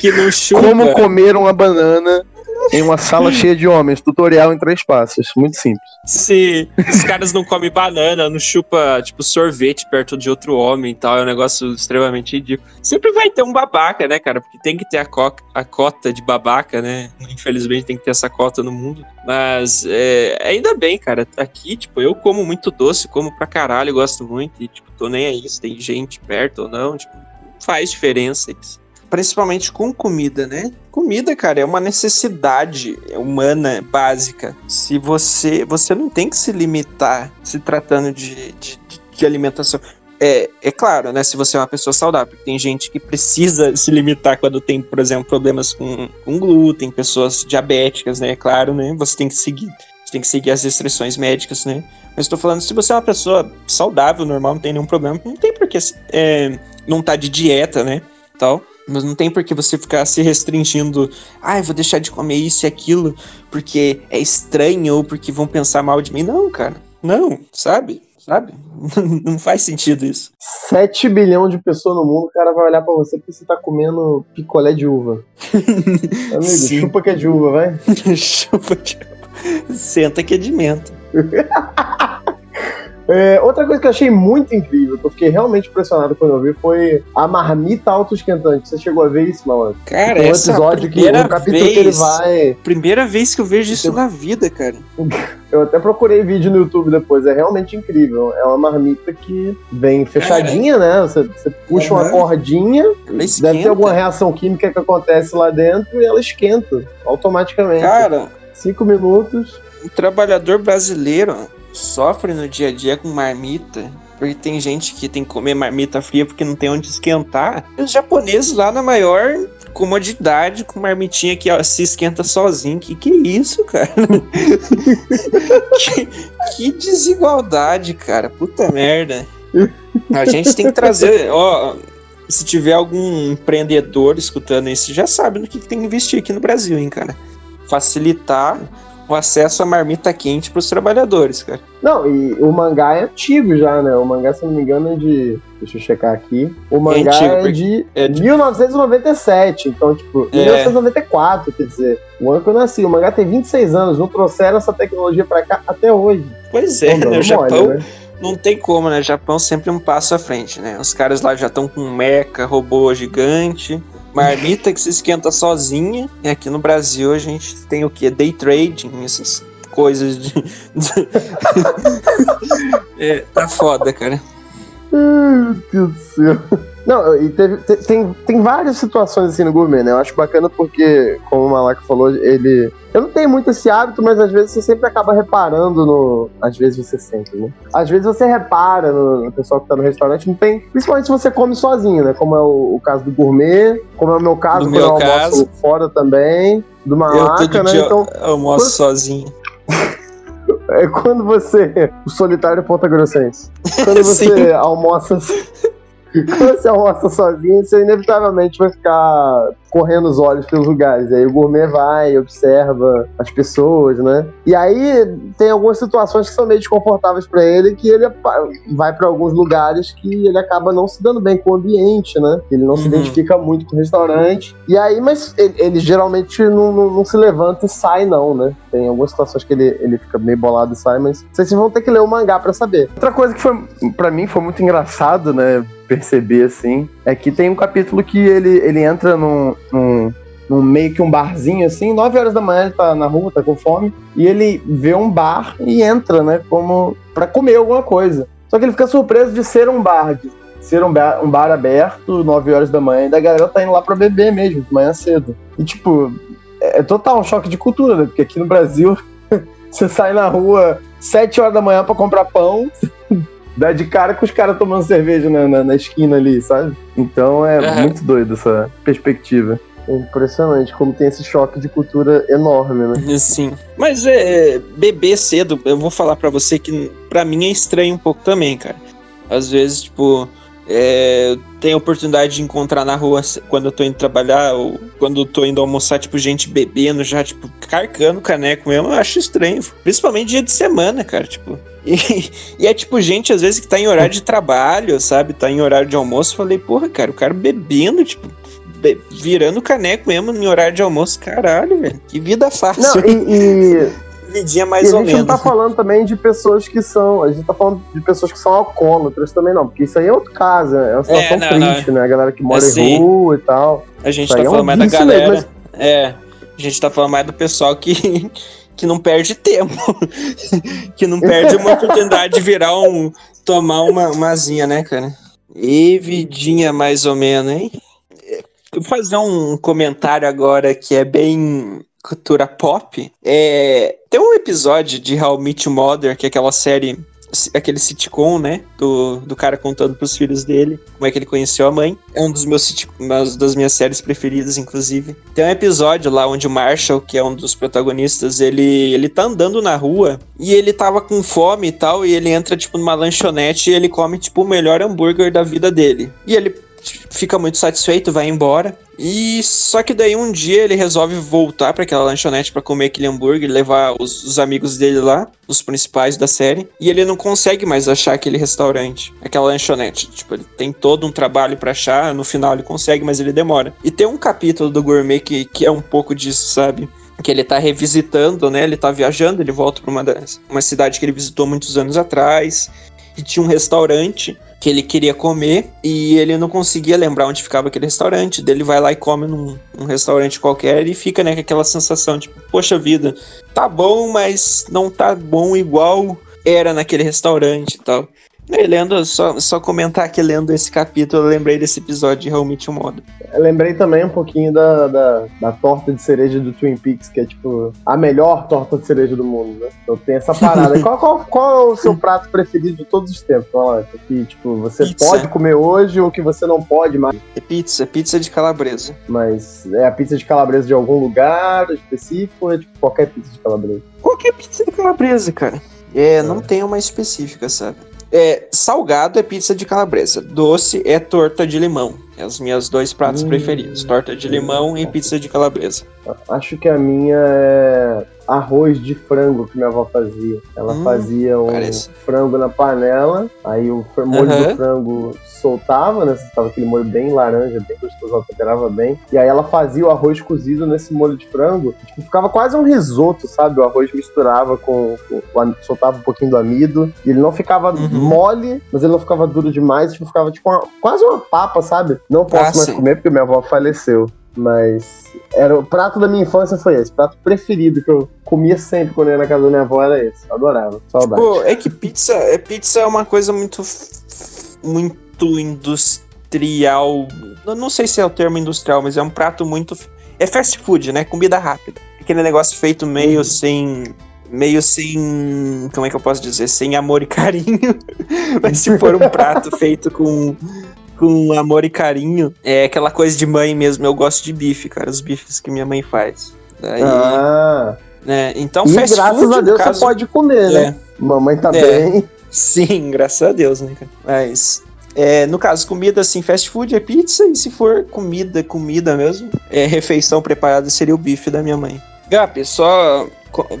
que não chupa. Como comer uma banana em uma sala cheia de homens. Tutorial em três passos. Muito simples. Se os caras não comem banana, não chupa, tipo, sorvete perto de outro homem e tal, é um negócio extremamente ridículo. Sempre vai ter um babaca, né, cara? Porque tem que ter a, a cota de babaca, né? Infelizmente tem que ter essa cota no mundo. Mas é, ainda bem, cara. Aqui, tipo, eu como muito doce, como pra caralho, gosto muito. E, tipo, tô nem aí se tem gente perto ou não. Tipo, faz diferença isso. Principalmente com comida, né? Comida, cara, é uma necessidade humana básica. Se você. Você não tem que se limitar se tratando de, de, de- alimentação. É, é claro, né? Se você é uma pessoa saudável, porque tem gente que precisa se limitar quando tem, por exemplo, problemas com, com glúten, pessoas diabéticas, né? É claro, né? Você tem que seguir. Você tem que seguir as restrições médicas, né? Mas estou falando, se você é uma pessoa saudável, normal, não tem nenhum problema, não tem por que é, não tá de dieta, né? Tal. Mas não tem por que você ficar se restringindo. Ah, eu vou deixar de comer isso e aquilo porque é estranho ou porque vão pensar mal de mim. Não, cara. Não, sabe? Sabe? *laughs* não faz sentido isso. 7 bilhões de pessoas no mundo, o cara vai olhar pra você porque você tá comendo picolé de uva. *laughs* Amigo, Sim. chupa que é de uva, vai. *laughs* Chupa de... Senta que é de menta. É, outra coisa que eu achei muito incrível, que eu fiquei realmente impressionado quando eu vi, foi a marmita auto-esquentante. Você chegou a ver isso, malandro? Cara, um essa episódio que primeira um capítulo que ele vez, vai. primeira vez que eu vejo isso Então- na vida, cara. *laughs* Eu até procurei vídeo no YouTube depois, é realmente incrível. É uma marmita que vem fechadinha, né? Você, você puxa uma Aham. cordinha, deve ter alguma reação química que acontece lá dentro e ela esquenta automaticamente. Cara, Cinco minutos. o trabalhador brasileiro sofre no dia a dia com marmita. Porque tem gente que tem que comer marmita fria porque não tem onde esquentar. E os japoneses lá na maior comodidade, com marmitinha que ó, se esquenta sozinho. Que que é isso, cara? *laughs* que, que desigualdade, cara. Puta merda. A gente tem que trazer, ó, se tiver algum empreendedor escutando isso, já sabe no que, que tem que investir aqui no Brasil, hein, cara. Facilitar o acesso à marmita quente para os trabalhadores, cara. Não, e o mangá é antigo já, né? O mangá, se não me engano, é de. Deixa eu checar aqui. O mangá antigo, é, de é de- 1997. Então, tipo, É. 1994, quer dizer, o ano que eu nasci. O mangá tem 26 anos, não trouxeram essa tecnologia pra cá até hoje. Pois é, Tão né? O Japão né? não tem como, né? O Japão sempre um passo à frente, né? Os caras lá já estão com mecha, robô gigante, marmita que se esquenta sozinha. E aqui no Brasil a gente tem o quê? Day trading, essas coisas de. *laughs* é, tá foda, cara. Ai, meu Deus do céu. Não, e teve, te- tem, tem várias situações assim no gourmet, né? Eu acho bacana porque, como o Malaco falou, ele. Eu não tenho muito esse hábito, mas às vezes você sempre acaba reparando no. Às vezes você sempre, né? Às vezes você repara no, no pessoal que tá no restaurante, não tem. Principalmente se você come sozinho, né? Como é o, o caso do gourmet, como é o meu caso, No quando meu eu almoço caso. fora também, do Eu Malaca, né? Então, almoço quando- sozinho. *laughs* é quando você. O solitário Ponta Grossense. *laughs* Quando você almoça. *laughs* Quando você almoça sozinho, você inevitavelmente vai ficar correndo os olhos pelos lugares. Aí o gourmet vai, observa as pessoas, né? E aí tem algumas situações que são meio desconfortáveis pra ele, que ele vai pra alguns lugares que ele acaba não se dando bem com o ambiente, né? Ele não se Uhum. identifica muito com o restaurante. E aí, mas ele, ele geralmente não, não- não se levanta e sai, não, né? Tem algumas situações que ele, ele fica meio bolado e sai, mas vocês vão ter que ler o mangá pra saber. Outra coisa que foi, para mim, foi muito engraçado, né? Perceber assim, é que tem um capítulo que ele, ele entra num, num, num meio que um barzinho assim, 9 horas da manhã ele tá na rua, tá com fome, e ele vê um bar e entra, né? Como pra comer alguma coisa. Só que ele fica surpreso de ser um bar, de ser um bar, um bar aberto, 9 horas da manhã, e da galera tá indo lá pra beber mesmo, de manhã cedo. E tipo, é, é total um choque de cultura, né? Porque aqui no Brasil, *laughs* você sai na rua 7 horas da manhã pra comprar pão, dá de cara com os caras tomando cerveja na, na, na esquina ali, sabe? Então é Aham. muito doido essa perspectiva. É impressionante como tem esse choque de cultura enorme, né? Sim. Mas é, beber cedo, eu vou falar pra você que pra mim é estranho um pouco também, cara. Às vezes, tipo, é, tenho a oportunidade de encontrar na rua quando eu tô indo trabalhar ou quando eu tô indo almoçar, tipo, gente bebendo já, tipo, carcando caneco mesmo, eu acho estranho. Principalmente dia de semana, cara, tipo. *laughs* E, e é tipo gente, às vezes, que tá em horário de trabalho, sabe? Tá em horário de almoço. Falei, porra, cara, o cara bebendo, tipo, be- virando caneco mesmo em horário de almoço. Caralho, velho. Que vida fácil. Não, e, e- *laughs* Vidinha mais e a ou gente não menos. tá falando também de pessoas que são. A gente tá falando de pessoas que são alcoólatras também, não. Porque isso aí é outro caso, né? é uma situação não, não. triste, né? A galera que mora Assim, em rua e tal. A gente Isso tá é um falando mais da galera. mesmo, É. A gente tá falando mais do pessoal que, *laughs* que não perde tempo. *laughs* que não perde uma oportunidade de virar um. tomar uma mazinha, né, cara? E vidinha mais ou menos, hein? Eu vou fazer um comentário agora que é bem cultura pop. É, tem um episódio de How I Met Your Mother, que é aquela série, aquele sitcom, né? Do, do cara contando pros filhos dele como é que ele conheceu a mãe. É um dos meus sit- uma das minhas séries preferidas, inclusive. Tem um episódio lá onde o Marshall, que é um dos protagonistas, ele, ele tá andando na rua e ele tava com fome e tal, e ele entra, tipo, numa lanchonete e ele come, tipo, o melhor hambúrguer da vida dele. E ele fica muito satisfeito, vai embora. E só que daí um dia ele resolve voltar para aquela lanchonete para comer aquele hambúrguer, levar os, os amigos dele lá, os principais da série, e ele não consegue mais achar aquele restaurante, aquela lanchonete. Tipo, ele tem todo um trabalho para achar, no final ele consegue, mas ele demora. E tem um capítulo do Gourmet que, que é um pouco disso, sabe? que ele tá revisitando, né? Ele tá viajando, ele volta para uma, uma cidade que ele visitou muitos anos atrás. E tinha um restaurante que ele queria comer e ele não conseguia lembrar onde ficava aquele restaurante. Daí ele vai lá e come num, num restaurante qualquer e fica, né, com aquela sensação, tipo, poxa vida, tá bom, mas não tá bom igual era naquele restaurante e tal. Lendo, só, só comentar que lendo esse capítulo, eu lembrei desse episódio de Your Mother. Eu lembrei também um pouquinho da, da, da torta de cereja do Twin Peaks, que é tipo a melhor torta de cereja do mundo, né? Então tem essa parada. *laughs* qual, qual, qual é o seu prato preferido de todos os tempos? Fala, que tipo, você Pizza. pode comer hoje ou que você não pode mais. É pizza, pizza de calabresa. Mas é a pizza de calabresa de algum lugar específico ou é tipo qualquer pizza de calabresa? Qualquer pizza de calabresa, cara. É, não tem uma específica, sabe? É, salgado é pizza de calabresa. Doce é torta de limão. É os meus dois pratos Hum. preferidos. Torta de limão e pizza de calabresa. Acho que a minha é arroz de frango que minha avó fazia. Ela Hum, fazia um parece. frango na panela, aí o molho Aham. do frango soltava, né? Tava aquele molho bem laranja, bem gostoso, ela temperava bem. E aí ela fazia o arroz cozido nesse molho de frango. Tipo, ficava quase um risoto, sabe? O arroz misturava com. com- am- soltava um pouquinho do amido. E ele não ficava Uhum. mole, mas ele não ficava duro demais. Tipo, ficava tipo uma- quase uma papa, sabe? Não posso Ah, mais sim. comer porque minha avó faleceu. Mas era o prato da minha infância foi esse. O prato preferido que eu comia sempre quando ia na casa da minha avó era esse. Adorava. Saudade. Pô, é que pizza é, pizza é uma coisa muito muito industrial. Eu não sei se é o termo industrial, mas é um prato muito. É fast food, né? Comida rápida. Aquele negócio feito meio sem. Meio sem. Como é que eu posso dizer? Sem amor e carinho. *laughs* mas se for um prato feito com. Com amor e carinho, é aquela coisa de mãe mesmo. Eu gosto de bife, cara, os bifes que minha mãe faz. Daí, Ah, né? Então, e fast graças food, a Deus caso- você pode comer, É. né? Mamãe tá É. bem. Sim, graças a Deus, né, cara? Mas, é, no caso, comida assim, fast food é pizza, e se for comida, comida mesmo, é refeição preparada seria o bife da minha mãe. Gap, só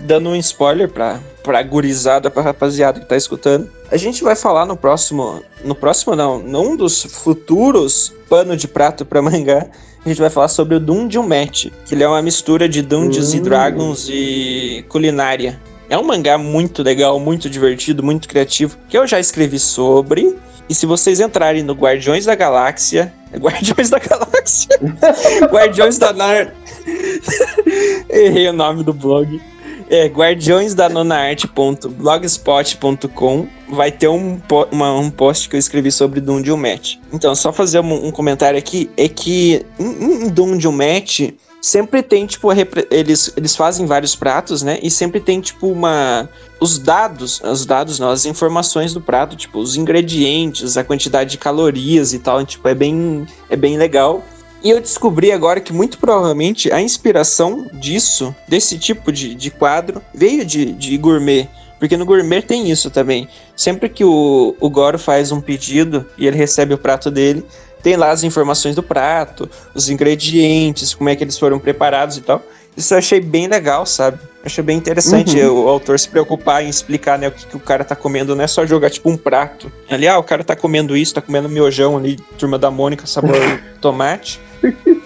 dando um spoiler pra, pra gurizada, pra rapaziada que tá escutando. A gente vai falar no próximo. No próximo, não, num dos futuros pano de prato pra mangá. A gente vai falar sobre o Dungeon Match, que ele é uma mistura de Dungeons e Hum. Dragons e culinária. É um mangá muito legal, muito divertido, muito criativo, que eu já escrevi sobre. E se vocês entrarem no Guardiões da Galáxia. *laughs* Guardiões da Galáxia? *laughs* Guardiões da Nar. *laughs* Errei o nome do blog. É guardiõesdanonarte.blogspot.com vai ter um, po- uma- um post que eu escrevi sobre Dungeon Match. Então, só fazer um, um comentário aqui, é que em, em Dungeon Match sempre tem, tipo, eles, eles fazem vários pratos, né? E sempre tem, tipo, uma... Os dados, os dados não, as informações do prato, tipo, os ingredientes, a quantidade de calorias e tal, tipo, é bem, é bem legal. E eu descobri agora que muito provavelmente a inspiração disso, desse tipo de, de quadro, veio de, de gourmet. Porque no gourmet tem isso também. Sempre que o, o Goro faz um pedido e ele recebe o prato dele, tem lá as informações do prato, os ingredientes, como é que eles foram preparados e tal. Isso eu achei bem legal, sabe? Achei bem interessante Uhum. o autor se preocupar em explicar né, o que, que o cara tá comendo. Não é só jogar tipo um prato. Ali, ah, o cara tá comendo isso, tá comendo miojão ali, turma da Mônica, sabor *laughs* tomate.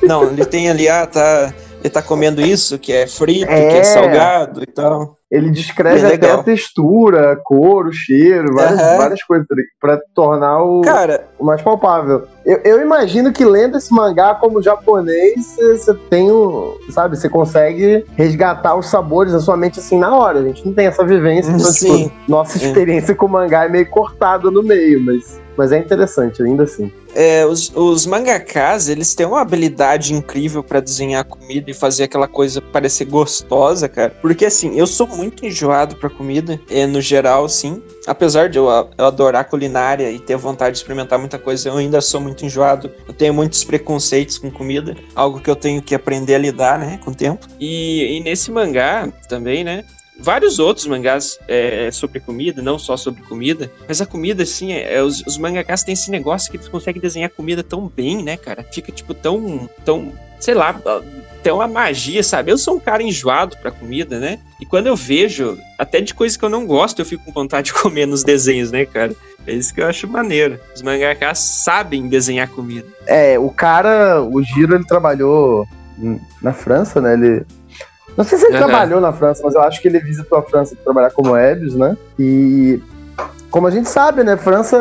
Não, ele tem ali, ah, tá. Ele tá comendo isso, que é frito, que É. é salgado e tal. Ele descreve Bem até a textura, a cor, o cheiro, várias, Aham. várias coisas pra tornar o, Cara, o mais palpável. Eu, eu imagino que lendo esse mangá como japonês, você tem o. Sabe, você consegue resgatar os sabores da sua mente assim na hora. A gente não tem essa vivência. Então, tipo, nossa É. experiência com o mangá é meio cortada no meio, mas, mas é interessante ainda assim. é, os, os mangakas, eles têm uma habilidade incrível pra desenhar comida e fazer aquela coisa parecer gostosa, cara. Porque assim, eu sou muito enjoado pra comida, é, no geral, sim. Apesar de eu, eu adorar culinária e ter vontade de experimentar muita coisa, eu ainda sou muito enjoado. Eu tenho muitos preconceitos com comida, algo que eu tenho que aprender a lidar, né, com o tempo. E, e nesse mangá também, né, vários outros mangás é, sobre comida, não só sobre comida, mas a comida, assim, é, é- os, os mangakas têm esse negócio que eles conseguem desenhar comida tão bem, né, cara? Fica, tipo, tão, tão, sei lá, tem uma magia, sabe? Eu sou um cara enjoado pra comida, né? E quando eu vejo, até de coisa que eu não gosto, eu fico com vontade de *laughs* comer nos desenhos, né, cara? É isso que eu acho maneiro. Os mangakas sabem desenhar comida. É, o cara, o Giro, ele trabalhou na França, né? Ele. Não sei se ele Aham. trabalhou na França, mas eu acho que ele visitou a França para trabalhar como Ebius, né? E como a gente sabe, né? França,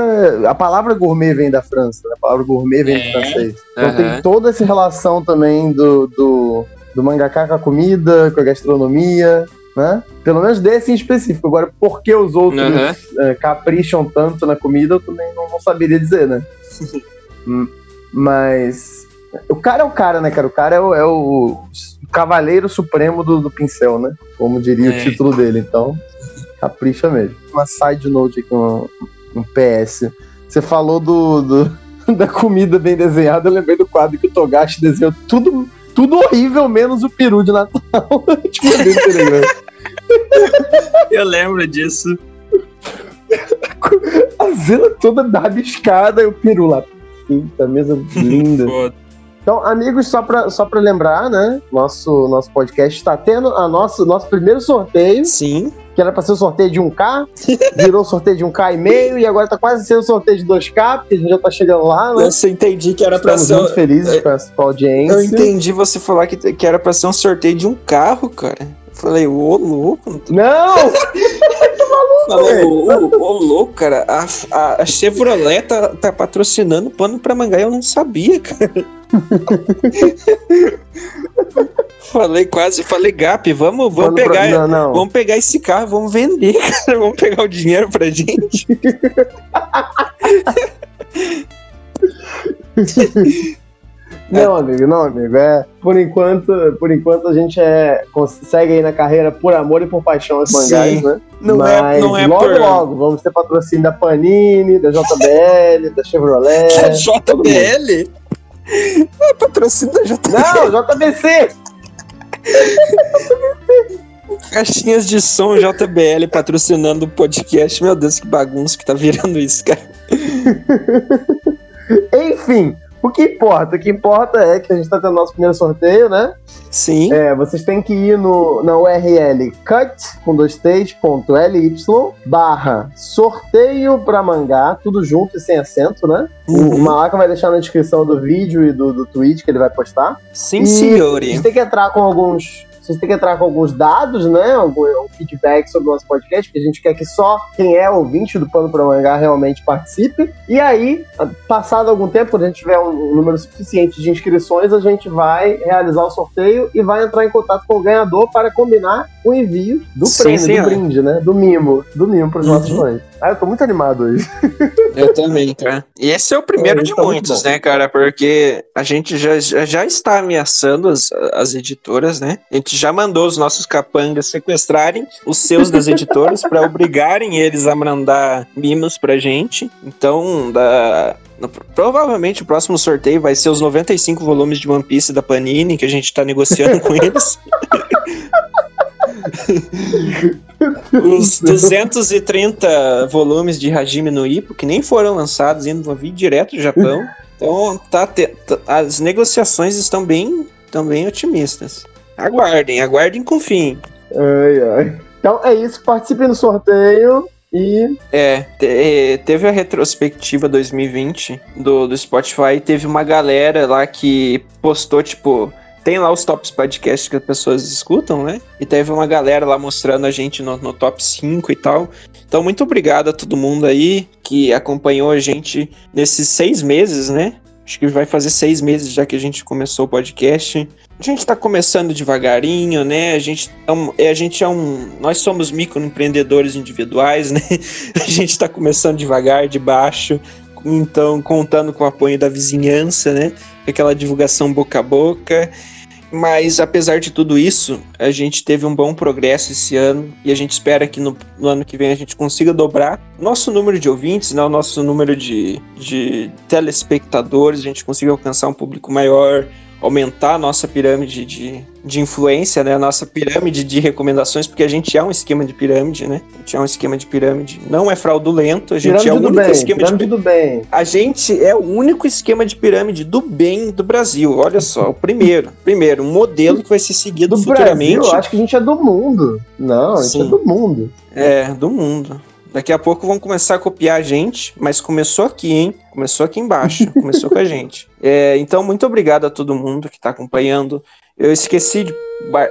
a palavra gourmet vem da França, né? a palavra gourmet vem do É. francês. Então Aham. tem toda essa relação também do, do, do mangaká com a comida, com a gastronomia, né? Pelo menos desse em específico. Agora, por que os outros Aham. eh, capricham tanto na comida, eu também não, não saberia dizer, né? *laughs* Hum, Mas. O cara é o cara, né, cara? O cara é o, é o cavaleiro supremo do, do pincel, né? Como diria É. o título dele. Então, capricha mesmo. Uma side note aqui, um, um PS. Você falou do, do- *laughs* da comida bem desenhada, eu lembrei do quadro que o Togashi desenhou tudo, tudo horrível, menos o peru de Natal. tipo, bem Telegram. Eu lembro disso. A Zena toda rabiscada e o peru lá. Puta, mesa linda. Foda. Então, amigos, só pra, só pra lembrar, né? Nosso, nosso podcast está tendo a nosso, nosso primeiro sorteio, Sim. que era pra ser o sorteio de 1K, virou sorteio de 1K e meio, e agora tá quase sendo sorteio de 2K, porque a gente já tá chegando lá, né? Eu entendi que era pra Estamos ser. muito felizes com a, com a audiência. Eu entendi você falar que, que era pra ser um sorteio de um carro, cara. Eu falei, ô louco, não tô Não! Falei, *laughs* ô, ô, louco, cara. A, a, a Chevrolet tá, tá patrocinando pano pra mangá e eu não sabia, cara. *laughs* falei quase, falei, Gap, vamos, vamos Mano, pra- pegar. Não, não. Vamos pegar esse carro, vamos vender, *laughs* cara. Vamos pegar o dinheiro pra gente. *laughs* Não, amigo, não, amigo. É, por enquanto, por enquanto a gente é, consegue aí na carreira por amor e por paixão aos mangás, né? Não Mas é, não é logo, por... logo, vamos ter patrocínio da Panini, da JBL, da Chevrolet. É mundo. JBL? É patrocínio da JBL. Não, JBC! *laughs* Caixinhas de som JBL patrocinando o podcast. Meu Deus, que bagunça que tá virando isso, cara. *laughs* Enfim, o que importa? O que importa é que a gente tá tendo nosso primeiro sorteio, né? Sim. É, vocês têm que ir no, na URL cut com dois t's, ponto ly barra sorteio pra mangá, tudo junto e sem acento, né? O, o Uhum. Malaca vai deixar na descrição do vídeo e do, do tweet que ele vai postar. Sim, E senhore. Vocês têm que entrar com alguns. Vocês têm que entrar com alguns dados, né? Algum, um feedback sobre o nosso podcast, porque a gente quer que só quem é ouvinte do Pano para Mangá realmente participe. E aí, passado algum tempo, quando a gente tiver um, um número suficiente de inscrições, a gente vai realizar o sorteio e vai entrar em contato com o ganhador para combinar o envio do Sim, prêmio, senhor. do brinde, né? Do mimo. Do mimo para os Uhum. nossos fãs. Ah, eu tô muito animado hoje. Eu também, cara. E esse é o primeiro É, de tá muito muitos, né, cara? Porque a gente já, já, já está ameaçando as, as editoras, né? A gente já mandou os nossos capangas sequestrarem os seus das editoras para obrigarem eles a mandar mimos pra gente. Então, da, no- provavelmente o próximo sorteio vai ser os 95 volumes de One Piece da Panini que a gente tá negociando com eles. *laughs* Os 230 volumes de Hajime no Ippo, que nem foram lançados ainda, vão vir direto do Japão. Então, tá, te- tá- as negociações estão bem, estão bem otimistas. Aguardem, aguardem com fim. Ai, ai. Então é isso, participem do sorteio e É, te- teve a retrospectiva 2020 do, do Spotify, teve uma galera lá que postou, tipo, tem lá os tops podcasts que as pessoas escutam, né? E teve uma galera lá mostrando a gente no, no top 5 e tal. Então, muito obrigado a todo mundo aí que acompanhou a gente nesses seis meses, né? Acho que vai fazer seis meses já que a gente começou o podcast. A gente tá começando devagarinho, né? A gente é um, é, a gente é um nós somos microempreendedores individuais, né? *laughs* A gente tá começando devagar, de baixo, então contando com o apoio da vizinhança, né? Aquela divulgação boca a boca. Mas apesar de tudo isso, a gente teve um bom progresso esse ano e a gente espera que no, no ano que vem a gente consiga dobrar nosso número de ouvintes, né, o nosso número de, de telespectadores, a gente consiga alcançar um público maior, aumentar a nossa pirâmide de, de influência, né? A nossa pirâmide de recomendações, porque a gente é um esquema de pirâmide, né? A gente é um esquema de pirâmide. Não é fraudulento, a gente pirâmide é o único bem, esquema de pirâmide do bem. a gente é o único esquema de pirâmide do bem do Brasil. Olha só, o primeiro. *laughs* Primeiro, um modelo que vai ser seguido Do futuramente. Brasil, acho que a gente é do mundo. Não, a gente Sim. é do mundo. É, do mundo. Daqui a pouco vão começar a copiar a gente, mas começou aqui, hein? Começou aqui embaixo, *laughs* começou com a gente. É, então, muito obrigado a todo mundo que está acompanhando. Eu esqueci de,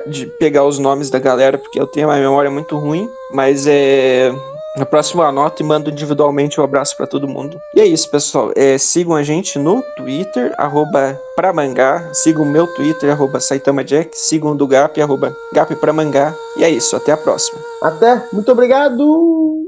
de pegar os nomes da galera, porque eu tenho uma memória muito ruim, mas é. Na próxima eu anoto e mando individualmente um abraço para todo mundo. E é isso, pessoal. É, sigam a gente no Twitter, arroba pramangá. Sigam o meu Twitter, arroba SaitamaJack. Sigam o do Gap, arroba GapPramangá. E é isso, até a próxima. Até, muito obrigado!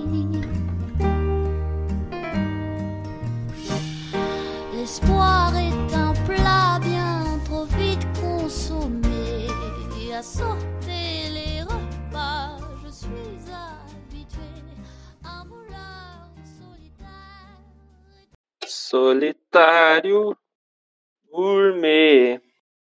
L'espoir est un plat bien trop vite consommé. À sauter les repas, je suis habitué. Un voleur solitaire. Solitário gourmet.